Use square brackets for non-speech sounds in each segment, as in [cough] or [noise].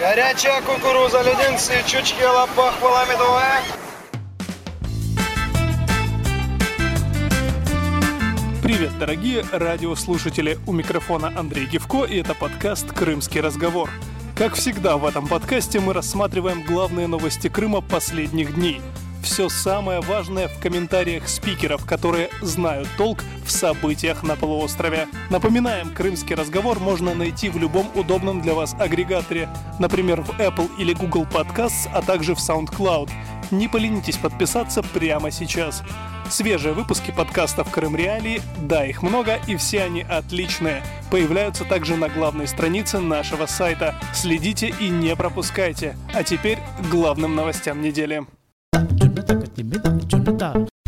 Горячая кукуруза, леденцы, чучки, лопах, медовая. Привет, дорогие радиослушатели! У микрофона Андрей Гевко, и это подкаст «Крымский разговор». Как всегда в этом подкасте мы рассматриваем главные новости Крыма последних дней – все самое важное в комментариях спикеров, которые знают толк в событиях на полуострове. Напоминаем, крымский разговор можно найти в любом удобном для вас агрегаторе, например, в Apple или Google Podcasts, а также в SoundCloud. Не поленитесь подписаться прямо сейчас. Свежие выпуски подкастов «Крым Реалии», да, их много, и все они отличные. Появляются также на главной странице нашего сайта. Следите и не пропускайте. А теперь к главным новостям недели.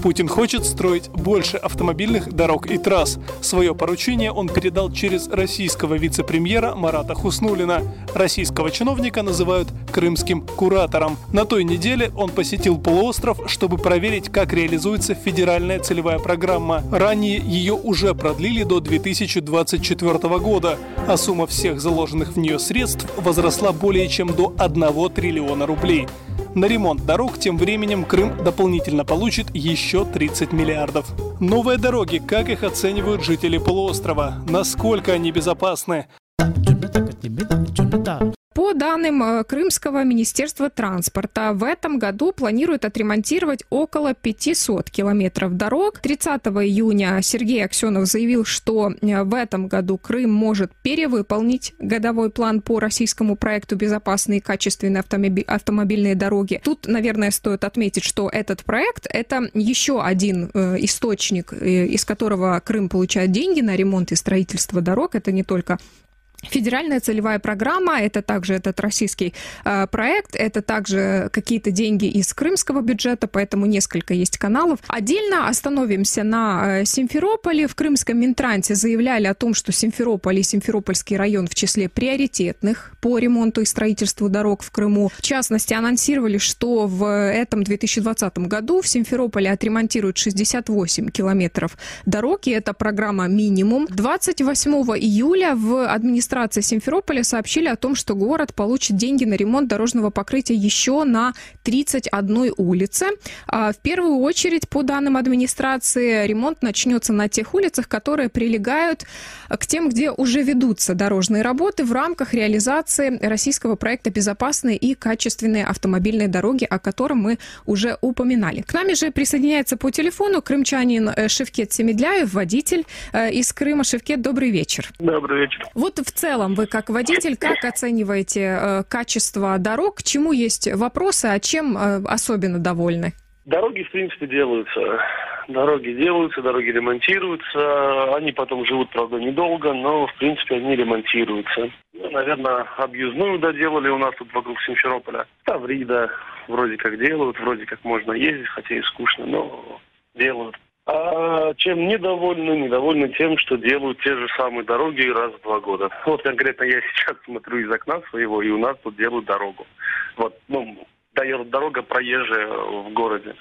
Путин хочет строить больше автомобильных дорог и трасс. Свое поручение он передал через российского вице-премьера Марата Хуснулина. Российского чиновника называют крымским куратором. На той неделе он посетил полуостров, чтобы проверить, как реализуется федеральная целевая программа. Ранее ее уже продлили до 2024 года, а сумма всех заложенных в нее средств возросла более чем до 1 триллиона рублей. На ремонт дорог тем временем Крым дополнительно получит еще 30 миллиардов. Новые дороги, как их оценивают жители полуострова? Насколько они безопасны? По данным э, Крымского министерства транспорта, в этом году планируют отремонтировать около 500 километров дорог. 30 июня Сергей Аксенов заявил, что э, в этом году Крым может перевыполнить годовой план по российскому проекту «Безопасные и качественные автомобильные дороги». Тут, наверное, стоит отметить, что этот проект – это еще один э, источник, из которого Крым получает деньги на ремонт и строительство дорог. Это не только Федеральная целевая программа, это также этот российский э, проект, это также какие-то деньги из крымского бюджета, поэтому несколько есть каналов. Отдельно остановимся на э, Симферополе. В Крымском Минтрансе заявляли о том, что Симферополь и Симферопольский район в числе приоритетных по ремонту и строительству дорог в Крыму. В частности, анонсировали, что в этом 2020 году в Симферополе отремонтируют 68 километров дорог, и это программа минимум. 28 июля в администрации администрации Симферополя сообщили о том, что город получит деньги на ремонт дорожного покрытия еще на 31 улице. А, в первую очередь, по данным администрации, ремонт начнется на тех улицах, которые прилегают к тем, где уже ведутся дорожные работы в рамках реализации российского проекта «Безопасные и качественные автомобильные дороги», о котором мы уже упоминали. К нами же присоединяется по телефону крымчанин э, Шевкет Семедляев, водитель э, из Крыма. Шевкет, добрый вечер. Добрый вечер. Вот в целом вы как водитель, как оцениваете э, качество дорог? К чему есть вопросы, а чем э, особенно довольны? Дороги, в принципе, делаются. Дороги делаются, дороги ремонтируются. Они потом живут, правда, недолго, но, в принципе, они ремонтируются. Ну, наверное, объездную доделали у нас тут вокруг Симферополя. Таврида вроде как делают, вроде как можно ездить, хотя и скучно, но делают. А чем недовольны? Недовольны тем, что делают те же самые дороги раз в два года. Вот конкретно я [laughs] сейчас смотрю из окна своего, и у нас тут делают дорогу. Вот, ну, дорога проезжая в городе.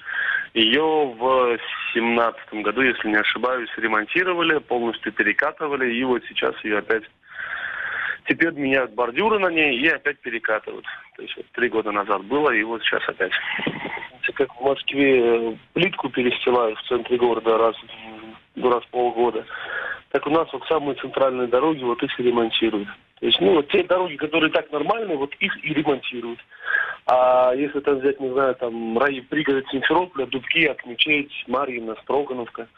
Ее в семнадцатом году, если не ошибаюсь, ремонтировали, полностью перекатывали, и вот сейчас ее опять Теперь меняют бордюры на ней и опять перекатывают. То есть вот три года назад было, и вот сейчас опять. Как в Москве э, плитку перестилают в центре города раз, раз в полгода, так у нас вот самые центральные дороги, вот их и ремонтируют. То есть, ну, вот те дороги, которые так нормальные, вот их и ремонтируют. А если там взять, не знаю, там, рай, пригород Симферополя, Дубки, Акмечеть, Марьино, Строгановка,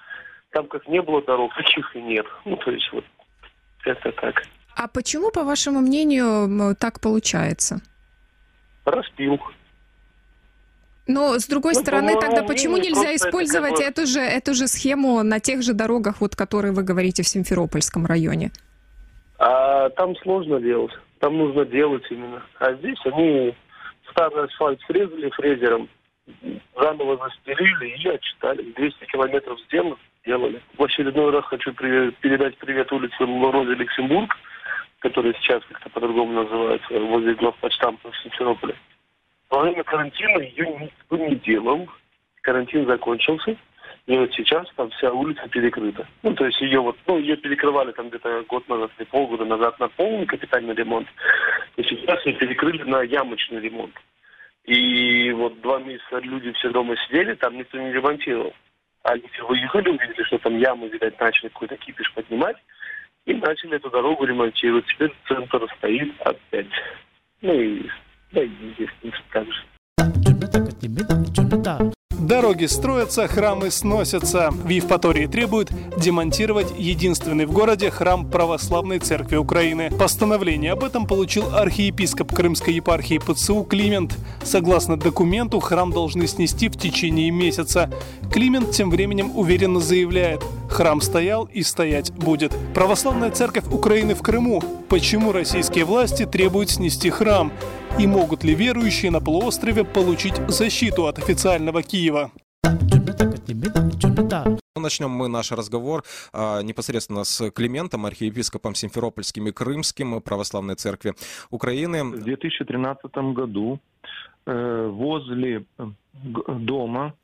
там как не было дорог, [laughs] таких и нет. Ну, то есть, вот, это так. А почему, по вашему мнению, так получается? Распил. Но с другой ну, стороны, тогда почему нельзя использовать это эту же эту же схему на тех же дорогах, вот которые вы говорите в Симферопольском районе? А там сложно делать. Там нужно делать именно. А здесь они старый асфальт срезали фрезером, заново застелили и отчитали. 200 километров сделали, сделали. В очередной раз хочу передать привет улице Розе Люксембург который сейчас как-то по-другому называется, возле главпочтамта в Симферополе. Во время карантина ее никто не делал. Карантин закончился. И вот сейчас там вся улица перекрыта. Ну, то есть ее вот, ну, ее перекрывали там где-то год назад или полгода назад на полный капитальный ремонт. То сейчас мы перекрыли на ямочный ремонт. И вот два месяца люди все дома сидели, там никто не ремонтировал. Они все выехали, увидели, что там ямы, видать, начали какой-то кипиш поднимать, и начали эту дорогу ремонтировать. Теперь центр стоит опять. Ну и, да, и здесь, в принципе, так же. Дороги строятся, храмы сносятся. В Евпатории требуют демонтировать единственный в городе храм Православной Церкви Украины. Постановление об этом получил архиепископ Крымской епархии ПЦУ Климент. Согласно документу, храм должны снести в течение месяца. Климент тем временем уверенно заявляет, храм стоял и стоять будет. Православная Церковь Украины в Крыму. Почему российские власти требуют снести храм? И могут ли верующие на полуострове получить защиту от официального Киева? Начнем мы наш разговор а, непосредственно с Климентом, архиепископом Симферопольским и Крымским Православной Церкви Украины. В 2013 году э, возле э, дома,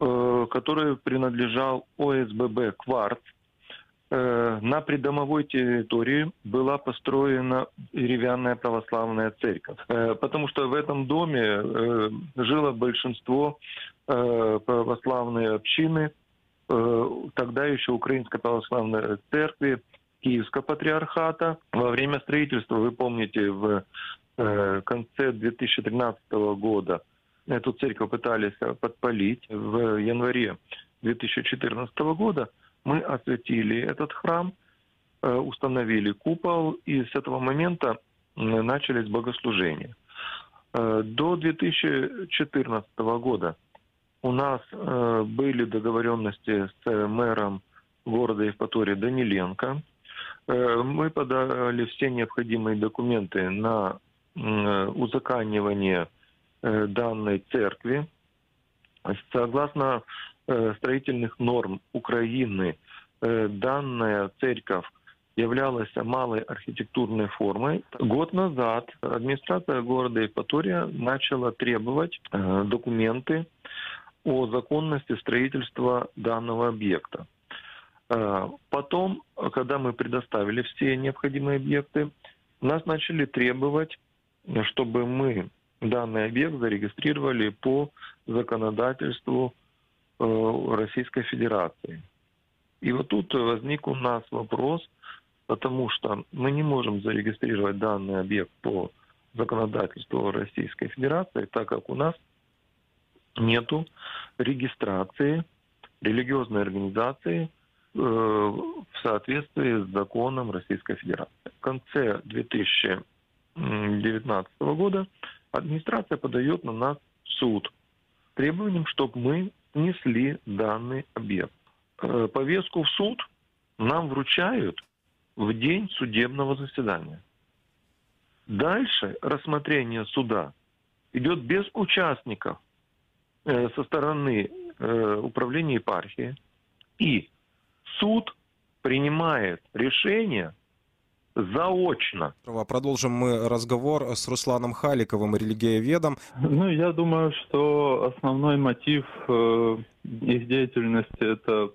э, который принадлежал ОСББ «Кварц», на придомовой территории была построена деревянная православная церковь, э, потому что в этом доме э, жило большинство православной общины, тогда еще Украинской православной церкви, Киевского патриархата. Во время строительства, вы помните, в конце 2013 года эту церковь пытались подпалить. В январе 2014 года мы осветили этот храм, э, установили купол, и с этого момента начались богослужения. Э, до 2014 года у нас э, были договоренности с мэром города Евпатории Даниленко. Мы подали все необходимые документы на узаканивание данной церкви. Согласно строительных норм Украины э, данная церковь являлась малой архитектурной формой. Год назад администрация города Евпатория начала требовать э, документы о законности строительства данного объекта. Потом, когда мы предоставили все необходимые объекты, нас начали требовать, чтобы мы данный объект зарегистрировали по законодательству Э, Российской Федерации. И вот тут возник у нас вопрос, потому что мы не можем зарегистрировать данный объект по законодательству Российской Федерации, так как у нас нету регистрации религиозной организации э, в соответствии с законом Российской Федерации. В конце 2019 года администрация подает на нас в суд требованием, чтобы мы снесли данный объект. Э, повестку в суд нам вручают в день судебного заседания. Дальше рассмотрение суда идет без участников э, со стороны э, управления епархии. И суд принимает решение заочно. Продолжим мы разговор с Русланом Халиковым, религиоведом. Ну, я думаю, что основной мотив э, их деятельности это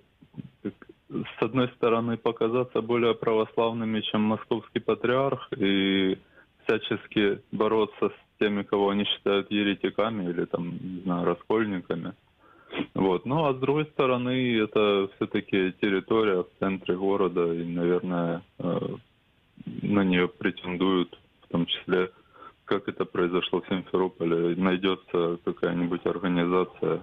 с одной стороны показаться более православными, чем московский патриарх, и всячески бороться с теми, кого они считают еретиками или там, не знаю, раскольниками. Вот. Ну а с другой стороны, это все-таки территория в центре города, и, наверное, э, на нее претендуют, в том числе, как это произошло в Симферополе, найдется какая-нибудь организация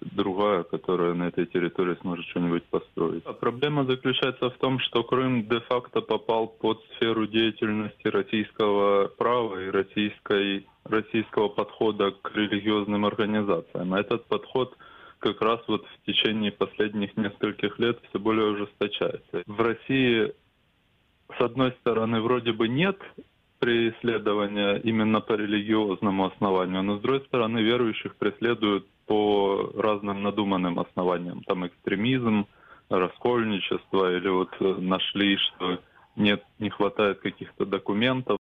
другая, которая на этой территории сможет что-нибудь построить. А проблема заключается в том, что Крым де-факто попал под сферу деятельности российского права и российской, российского подхода к религиозным организациям. А этот подход как раз вот в течение последних нескольких лет все более ужесточается. В России с одной стороны, вроде бы нет преследования именно по религиозному основанию, но с другой стороны, верующих преследуют по разным надуманным основаниям. Там экстремизм, раскольничество, или вот нашли, что нет, не хватает каких-то документов.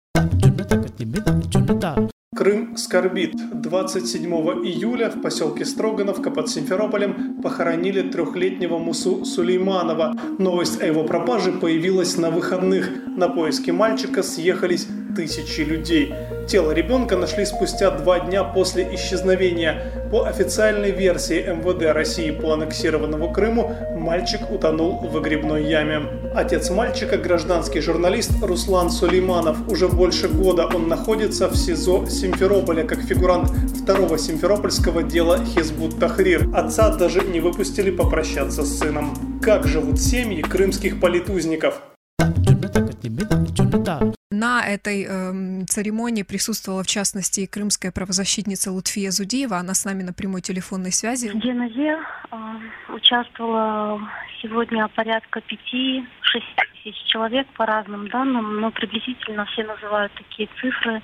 Крым скорбит. 27 июля в поселке Строгановка под Симферополем похоронили трехлетнего Мусу Сулейманова. Новость о его пропаже появилась на выходных. На поиски мальчика съехались тысячи людей. Тело ребенка нашли спустя два дня после исчезновения. По официальной версии МВД России по аннексированному Крыму, мальчик утонул в выгребной яме. Отец мальчика – гражданский журналист Руслан Сулейманов. Уже больше года он находится в СИЗО Симферополя как фигурант второго симферопольского дела Хизбут Тахрир. Отца даже не выпустили попрощаться с сыном. Как живут семьи крымских политузников? На этой э, церемонии присутствовала, в частности, и крымская правозащитница Лутфия Зудиева. Она с нами на прямой телефонной связи. В Генозе э, участвовало сегодня порядка 5-6 тысяч человек по разным данным, но приблизительно все называют такие цифры.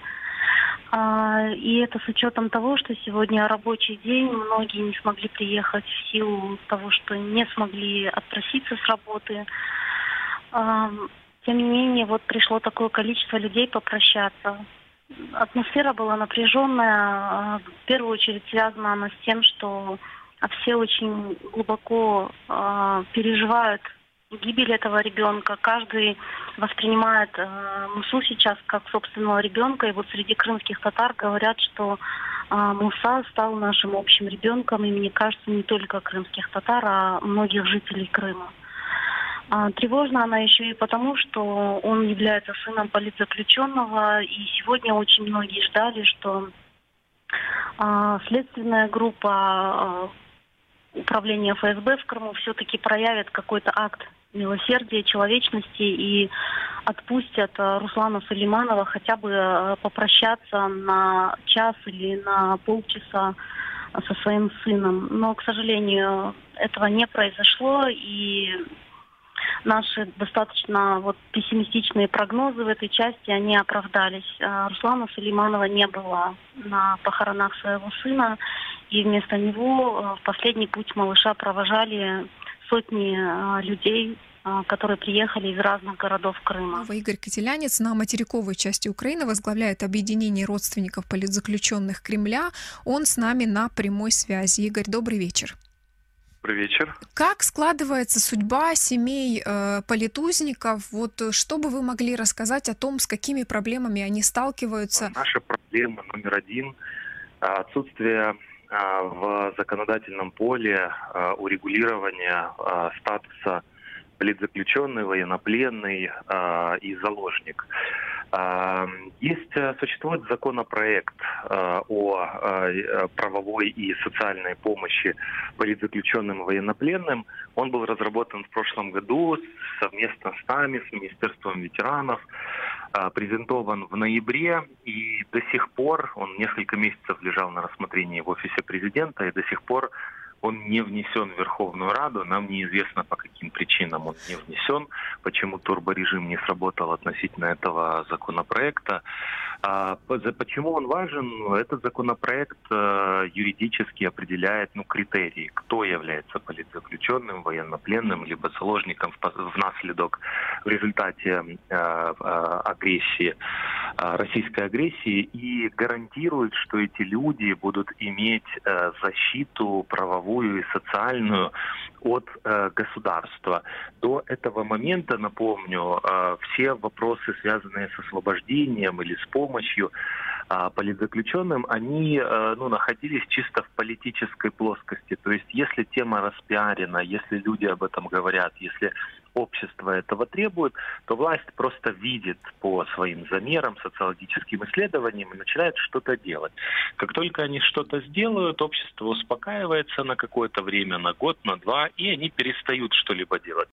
А, и это с учетом того, что сегодня рабочий день, многие не смогли приехать в силу того, что не смогли отпроситься с работы. Тем не менее, вот пришло такое количество людей попрощаться. Атмосфера была напряженная. В первую очередь связана она с тем, что все очень глубоко э, переживают гибель этого ребенка. Каждый воспринимает э, Мусу сейчас как собственного ребенка. И вот среди крымских татар говорят, что э, Муса стал нашим общим ребенком. И мне кажется, не только крымских татар, а многих жителей Крыма. А, тревожна она еще и потому, что он является сыном политзаключенного, и сегодня очень многие ждали, что а, следственная группа а, управления ФСБ в Крыму все-таки проявит какой-то акт милосердия, человечности и отпустят Руслана Сулейманова хотя бы попрощаться на час или на полчаса со своим сыном. Но, к сожалению, этого не произошло, и наши достаточно вот пессимистичные прогнозы в этой части, они оправдались. А, Руслана Сулейманова не было на похоронах своего сына, и вместо него а, в последний путь малыша провожали сотни а, людей, которые приехали из разных городов Крыма. Игорь Котелянец на материковой части Украины возглавляет объединение родственников политзаключенных Кремля. Он с нами на прямой связи. Игорь, добрый вечер. Добрый вечер. Как складывается судьба семей э, политузников? Вот э, что бы вы могли рассказать о том, с какими проблемами они сталкиваются? Наша проблема номер один – отсутствие а, в законодательном поле урегулирования статуса политзаключенный, военнопленный и заложник. Есть, э, существует законопроект э, о э, правовой и социальной помощи политзаключенным и военнопленным. Он был разработан в прошлом году совместно с нами, с Министерством ветеранов, презентован в ноябре, и до сих пор, он несколько месяцев лежал на рассмотрении в офисе президента, и до сих пор он не внесен в Верховную Раду. Нам неизвестно, по каким причинам он не внесен, почему турборежим не сработал относительно этого законопроекта. А, почему он важен? Этот законопроект э, юридически определяет ну, критерии, кто является политзаключенным, военнопленным, либо заложником в, наследок в результате э, э, агрессии, российской агрессии, и гарантирует, что эти люди будут иметь защиту правовую и социальную от э, государства. До этого момента, напомню, э, все вопросы, связанные с освобождением или с помощью э, политзаключенным, они э, ну, находились чисто в политической плоскости. То есть если тема распиарена, если люди об этом говорят, если общество этого требует, то власть просто видит по своим замерам, социологическим исследованиям и начинает что-то делать. Как только они что-то сделают, общество успокаивается на какое-то время, на год, на два, и они перестают что-либо делать.